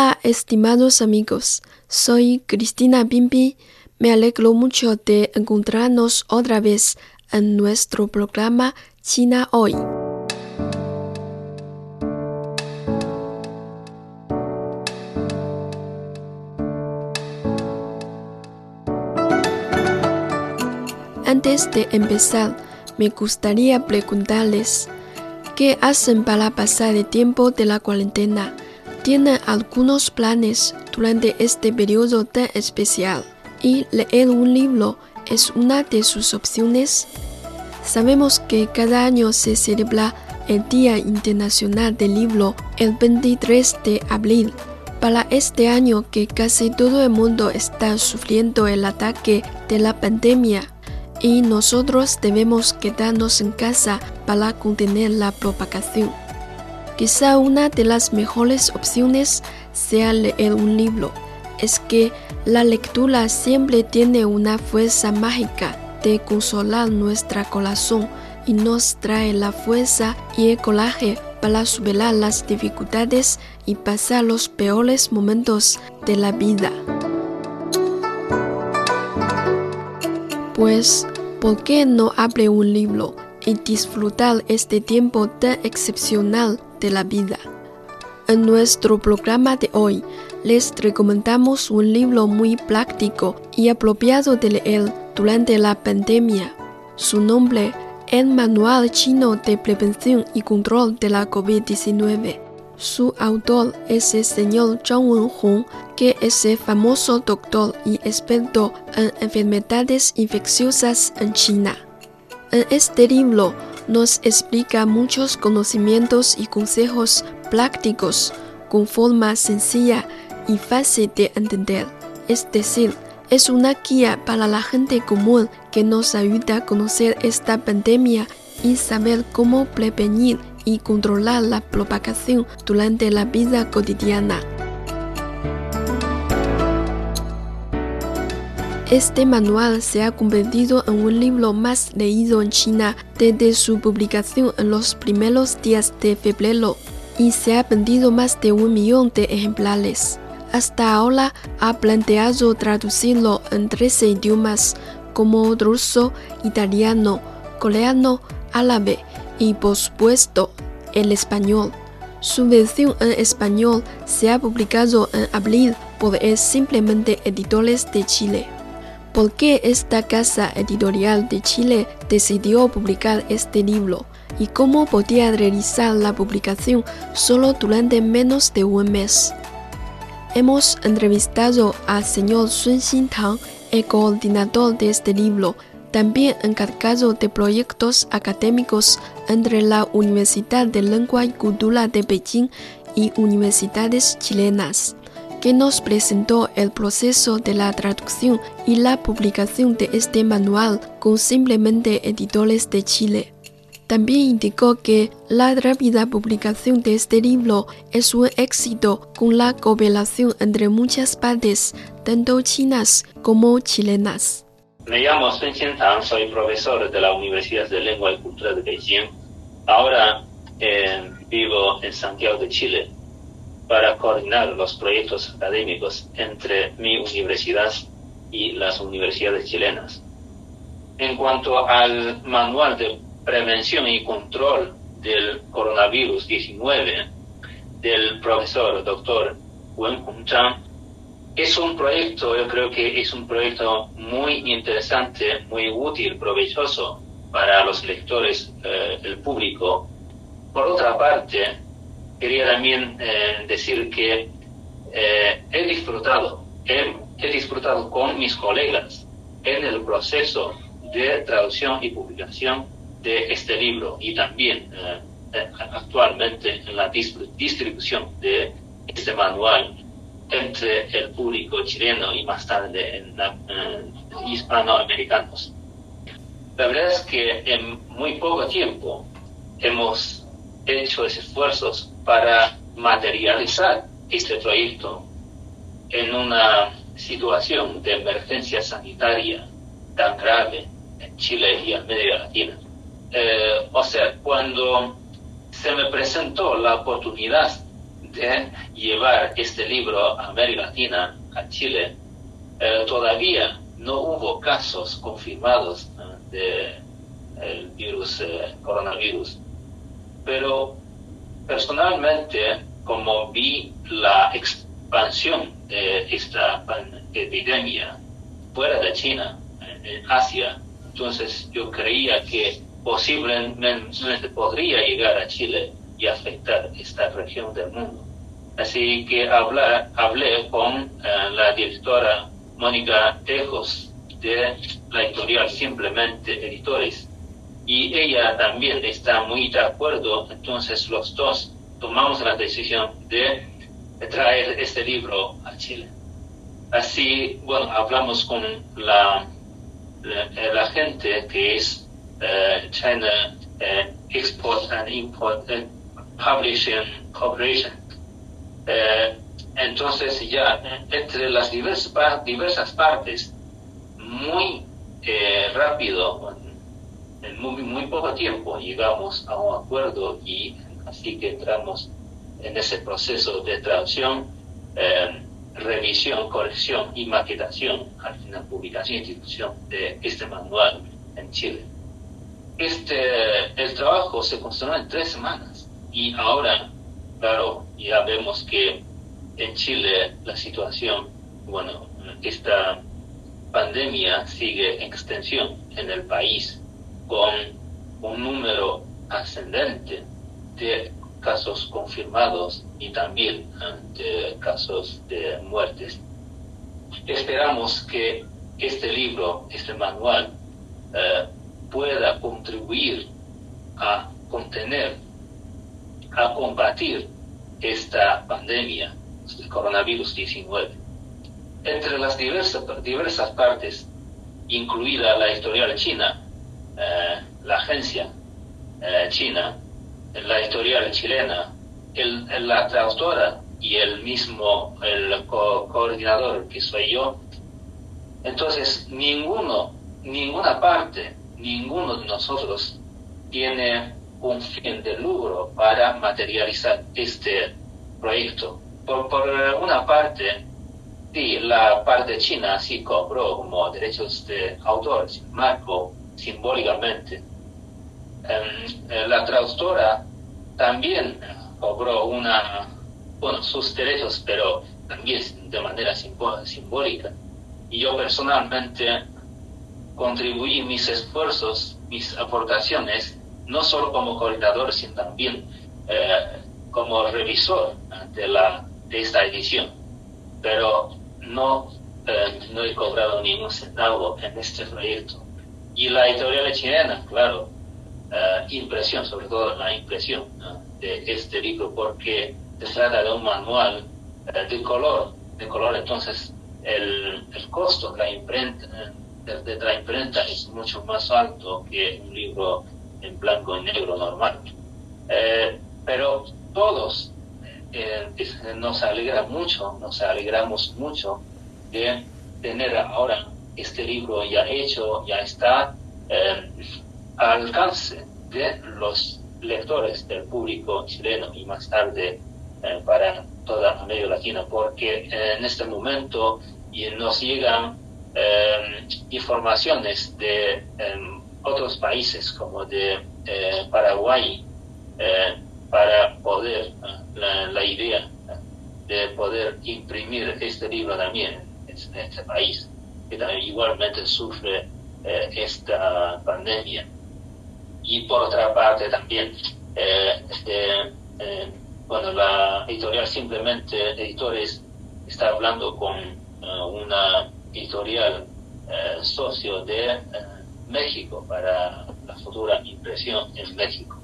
Hola, estimados amigos. Soy Cristina Bimbi. Me alegro mucho de encontrarnos otra vez en nuestro programa China Hoy. Antes de empezar, me gustaría preguntarles, ¿qué hacen para pasar el tiempo de la cuarentena? Tiene algunos planes durante este periodo tan especial y leer un libro es una de sus opciones. Sabemos que cada año se celebra el Día Internacional del Libro el 23 de abril. Para este año que casi todo el mundo está sufriendo el ataque de la pandemia y nosotros debemos quedarnos en casa para contener la propagación. Quizá una de las mejores opciones sea leer un libro. Es que la lectura siempre tiene una fuerza mágica de consolar nuestro corazón y nos trae la fuerza y el coraje para superar las dificultades y pasar los peores momentos de la vida. Pues, ¿por qué no abre un libro y disfrutar este tiempo tan excepcional de la vida. En nuestro programa de hoy les recomendamos un libro muy práctico y apropiado de leer durante la pandemia. Su nombre, El Manual Chino de Prevención y Control de la COVID-19. Su autor es el señor Zhang Wenhong, que es el famoso doctor y experto en enfermedades infecciosas en China. En este libro nos explica muchos conocimientos y consejos prácticos con forma sencilla y fácil de entender. Es decir, es una guía para la gente común que nos ayuda a conocer esta pandemia y saber cómo prevenir y controlar la propagación durante la vida cotidiana. Este manual se ha convertido en un libro más leído en China desde su publicación en los primeros días de febrero y se ha vendido más de un millón de ejemplares. Hasta ahora ha planteado traducirlo en 13 idiomas como ruso, italiano, coreano, árabe y por supuesto el español. Su versión en español se ha publicado en abril por Simplemente Editores de Chile. ¿Por qué esta casa editorial de Chile decidió publicar este libro? ¿Y cómo podía realizar la publicación solo durante menos de un mes? Hemos entrevistado al señor Sun Xintang, el coordinador de este libro, también encargado de proyectos académicos entre la Universidad de Lengua y Cultura de Beijing y universidades chilenas que nos presentó el proceso de la traducción y la publicación de este manual con simplemente editores de Chile. También indicó que la rápida publicación de este libro es un éxito con la cooperación entre muchas partes, tanto chinas como chilenas. Me llamo Sun Xiantang, soy profesor de la Universidad de Lengua y Cultura de Beijing. Ahora eh, vivo en Santiago de Chile para coordinar los proyectos académicos entre mi universidad y las universidades chilenas. En cuanto al manual de prevención y control del coronavirus 19 del profesor doctor Wen Hongzhang, es un proyecto, yo creo que es un proyecto muy interesante, muy útil, provechoso para los lectores, eh, el público. Por otra parte, quería también eh, decir que eh, he disfrutado, he, disfrutado con mis colegas en el proceso de traducción y publicación de este libro y también eh, actualmente en la distribución de este manual entre el público chileno y más tarde en, hispanoamericanos. La verdad es que en muy poco tiempo hemos hecho esfuerzos para materializar este proyecto en una situación de emergencia sanitaria tan grave en Chile y América Latina. Eh, o sea, cuando se me presentó la oportunidad de llevar este libro a América Latina, a Chile, eh, todavía no hubo casos confirmados del de virus, eh, coronavirus. Pero personalmente, como vi la expansión de esta epidemia fuera de China, en Asia, entonces yo creía que posiblemente podría llegar a Chile y afectar esta región del mundo. Así que hablé con eh, la directora Mónica Tejos de la editorial Simplemente Editores y ella también está muy de acuerdo, entonces los dos tomamos la decisión de traer este libro a Chile. Así, bueno, hablamos con la, la, gente que es eh, China eh, Export and Import Publishing Corporation. Eh, entonces ya entre las diversas, diversas partes, muy rápido, en muy, muy poco tiempo llegamos a un acuerdo y así que entramos en ese proceso de traducción, eh, revisión, corrección y maquetación, al final publicación y distribución de este manual en Chile. Este, el trabajo se construyó en tres semanas y ahora, claro, ya vemos que en Chile la situación, bueno, esta pandemia sigue en extensión en el país con un número ascendente de casos confirmados y también de casos de muertes. Esperamos que este libro, este manual, eh, pueda contribuir a contener, a combatir esta pandemia del coronavirus 19. Entre las diversas, diversas partes, incluida la editorial china, eh, la agencia eh, china, la editorial chilena, el, la traductora y el mismo, el coordinador que soy yo. Entonces, ninguno, ninguna parte, ninguno de nosotros tiene un fin de lucro para materializar este proyecto. Por, por una parte, sí, la parte china sí cobró como derechos de autor, marco simbólicamente eh, la traductora también cobró una, bueno, sus derechos, pero también de manera simbólica. Y yo personalmente contribuí mis esfuerzos, mis aportaciones, no solo como coordinador, sino también eh, como revisor de, la, de esta edición. Pero no, eh, no he cobrado ningún centavo en este proyecto. Y la editorial chilena, claro, eh, impresión, sobre todo la impresión de este libro, porque se trata de un manual eh, de color, de color, entonces el, el costo de la imprenta, de, la imprenta es mucho más alto que un libro en blanco y negro normal. Eh, pero todos nos alegra mucho, nos alegramos mucho de tener ahora este libro ya hecho, ya está al alcance de los lectores del público chileno y más tarde eh, para toda América Latina, porque en este momento nos llegan eh, informaciones de em, otros países como de eh, Paraguay para poder la, idea de poder imprimir este libro también en este país que también igualmente sufre esta pandemia. Y por otra parte también eh, este, eh, bueno la editorial simplemente editores está hablando con eh, una editorial socio de México para la futura impresión en México.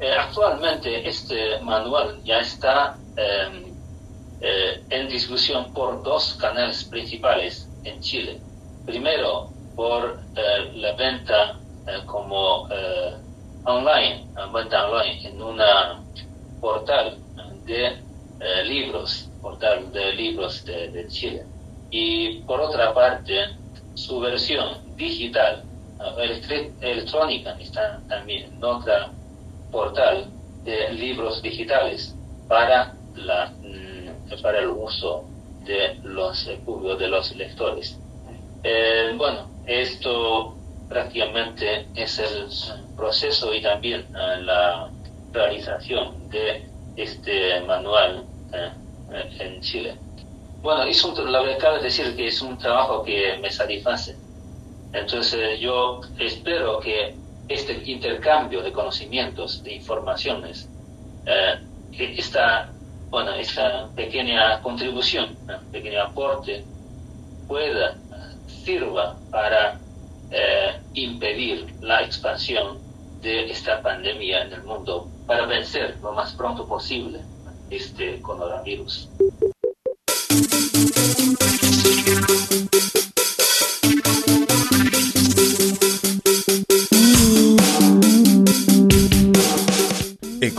Eh, actualmente este manual ya está eh, en discusión por dos canales principales en Chile. Primero, por eh, la venta como online, venta online en una portal de libros, portal de libros de Chile. Y por otra parte, su versión digital, electrónica, está también en otra portal de libros digitales para, la, mm, para el uso de los públicos, de los lectores. Eh, bueno, esto prácticamente es el proceso y también eh, la realización de este manual eh, en Chile. Bueno, es un, la verdad es decir que es un trabajo que me satisface. Entonces yo espero que este intercambio de conocimientos, de informaciones, eh, esta, bueno, esta pequeña contribución, pequeño aporte, pueda, sirva para eh, impedir la expansión de esta pandemia en el mundo, para vencer lo más pronto posible este coronavirus.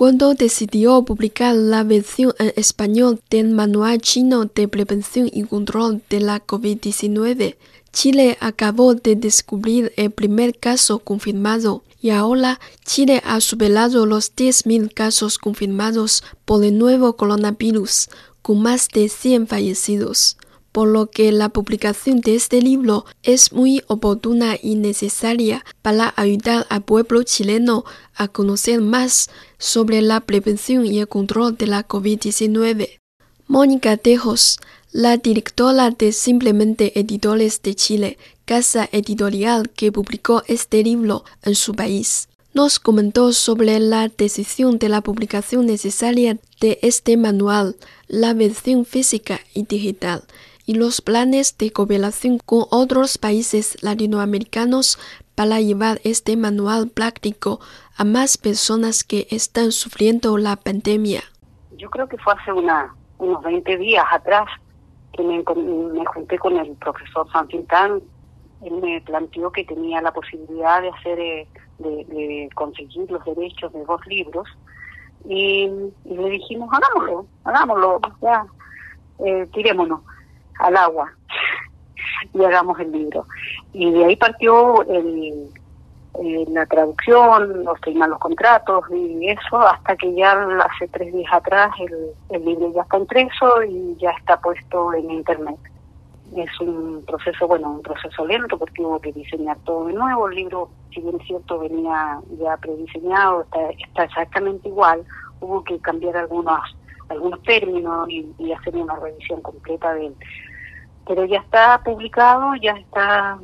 Cuando decidió publicar la versión en español del Manual Chino de Prevención y Control de la COVID-19, Chile acabó de descubrir el primer caso confirmado y ahora Chile ha superado los 10.000 casos confirmados por el nuevo coronavirus, con más de 100 fallecidos por lo que la publicación de este libro es muy oportuna y necesaria para ayudar al pueblo chileno a conocer más sobre la prevención y el control de la COVID-19. Mónica Tejos, la directora de Simplemente Editores de Chile, casa editorial que publicó este libro en su país, nos comentó sobre la decisión de la publicación necesaria de este manual, la versión física y digital, y los planes de cooperación con otros países latinoamericanos para llevar este manual práctico a más personas que están sufriendo la pandemia. Yo creo que fue hace una, unos 20 días atrás que me, me junté con el profesor Sanfintán. Él me planteó que tenía la posibilidad de hacer, eh, de, conseguir los derechos de dos libros. Y, le dijimos, hagámoslo, hagámoslo, ya, eh, tirémonos al agua y hagamos el libro. Y de ahí partió el, eh, la traducción, los firman los contratos y eso, hasta que ya hace tres días atrás el, el libro ya está impreso y ya está puesto en internet. Es un proceso, bueno, un proceso lento porque hubo que diseñar todo de nuevo. El libro, si bien cierto, venía ya prediseñado, está, está exactamente igual. Hubo que cambiar algunos algunos términos y, y hacer una revisión completa del, pero ya está publicado, ya está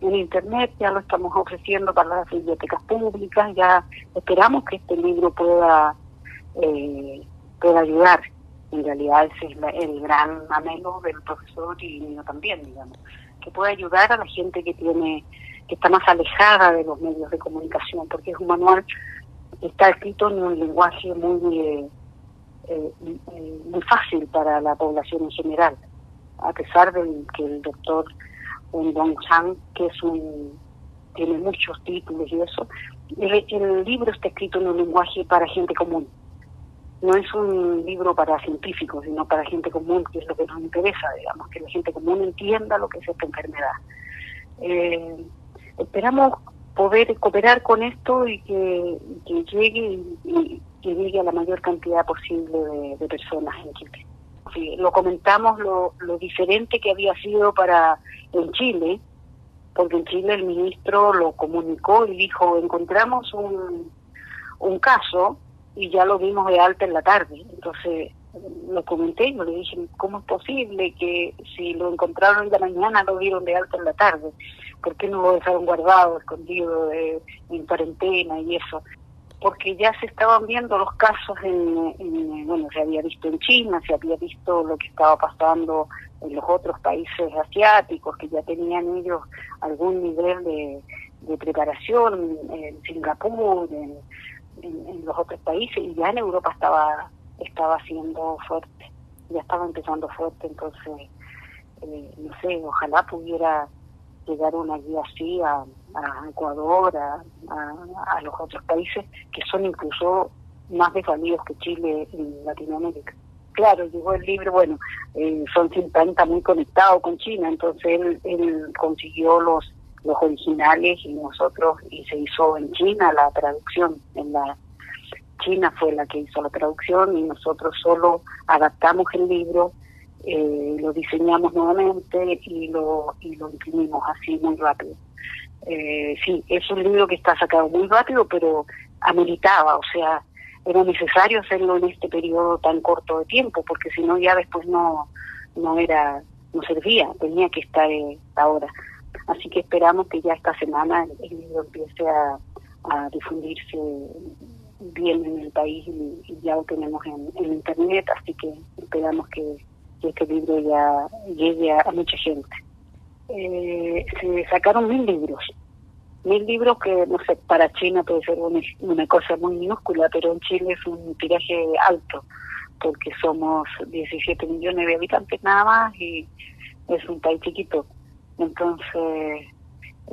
en internet, ya lo estamos ofreciendo para las bibliotecas públicas, ya esperamos que este libro pueda, eh, pueda ayudar. En realidad ese es el gran anhelo del profesor y mío también, digamos, que pueda ayudar a la gente que tiene que está más alejada de los medios de comunicación, porque es un manual que está escrito en un lenguaje muy, eh, eh, muy fácil para la población en general a pesar de que el doctor Dong Chang, que es un, tiene muchos títulos y eso, el, libro está escrito en un lenguaje para gente común. No es un libro para científicos, sino para gente común, que es lo que nos interesa, digamos, que la gente común entienda lo que es esta enfermedad. Eh, esperamos poder cooperar con esto y que, llegue y, que llegue a la mayor cantidad posible de, personas en Chile. Lo comentamos lo, diferente que había sido para en Chile, porque en Chile el ministro lo comunicó y dijo, encontramos un, un caso y ya lo vimos de alta en la tarde. Entonces lo comenté y le dije, ¿cómo es posible que si lo encontraron en la mañana lo vieron de alta en la tarde? ¿Por qué no lo dejaron guardado, escondido en cuarentena y eso? Porque ya se estaban viendo los casos en, bueno, se había visto en China, se había visto lo que estaba pasando en los otros países asiáticos, que ya tenían ellos algún nivel de, preparación, en Singapur, en, en, los otros países, y ya en Europa estaba estaba siendo fuerte, ya estaba empezando fuerte, entonces, eh, no sé, ojalá pudiera llegar una guía así a, Ecuador, a, a, los otros países que son incluso más desvalidos que Chile en Latinoamérica. Claro, llegó el libro, bueno, eh, Son está muy conectado con China, entonces él, él consiguió los los originales y nosotros, y se hizo en China la traducción, en la China fue la que hizo la traducción y nosotros solo adaptamos el libro, eh, lo diseñamos nuevamente y lo, y lo imprimimos así muy rápido. Eh, sí, es un libro que está sacado muy rápido, pero ameritaba, o sea, era necesario hacerlo en este periodo tan corto de tiempo, porque si no ya después no, no era, no servía, tenía que estar eh, ahora. Así que esperamos que ya esta semana el, libro empiece a, difundirse bien en el país y, ya lo tenemos en, internet, así que esperamos que, este libro ya llegue a, mucha gente. Eh, se sacaron mil libros, mil libros que, no sé, para China puede ser una, cosa muy minúscula, pero en Chile es un tiraje alto, porque somos 17 millones de habitantes nada más y es un país chiquito. Entonces,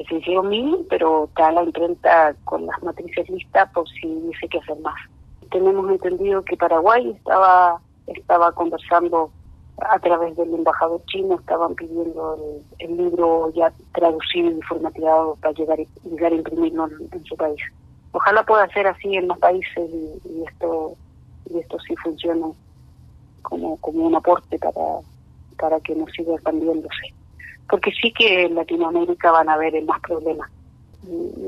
se hicieron mil, pero está la imprenta con las matrices listas por si dice que hacer más. Tenemos entendido que Paraguay estaba estaba conversando a través del embajador chino, estaban pidiendo el, libro ya traducido y formateado para llegar, llegar a imprimirlo en, su país. Ojalá pueda ser así en más países y, esto y esto sí funcione como, como un aporte para, para que nos siga expandiéndose porque sí que en Latinoamérica van a haber más problemas.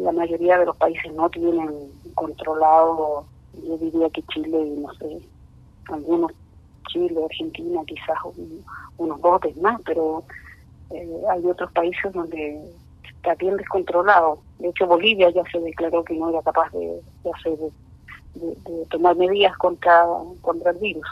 La mayoría de los países no tienen controlado, yo diría que Chile y no sé, algunos Chile, Argentina, quizás unos botes más, pero eh, hay otros países donde está bien descontrolado. De hecho, Bolivia ya se declaró que no era capaz de, hacer, de, tomar medidas contra, contra el virus.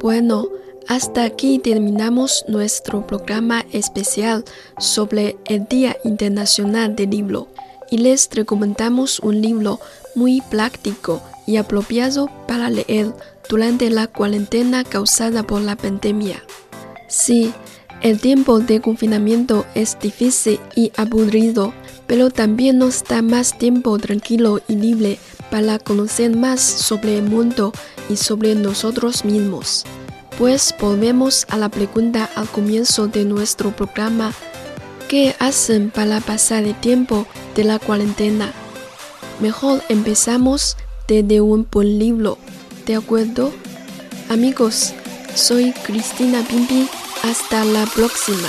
Bueno, hasta aquí terminamos nuestro programa especial sobre el Día Internacional del Libro y les recomendamos un libro muy práctico y apropiado para leer durante la cuarentena causada por la pandemia. Sí, el tiempo de confinamiento es difícil y aburrido, pero también nos da más tiempo tranquilo y libre para conocer más sobre el mundo y sobre nosotros mismos. Pues volvemos a la pregunta al comienzo de nuestro programa. ¿Qué hacen para pasar el tiempo de la cuarentena? Mejor empezamos desde un buen libro, ¿de acuerdo? Amigos, soy Cristina Pimpi. Hasta la próxima.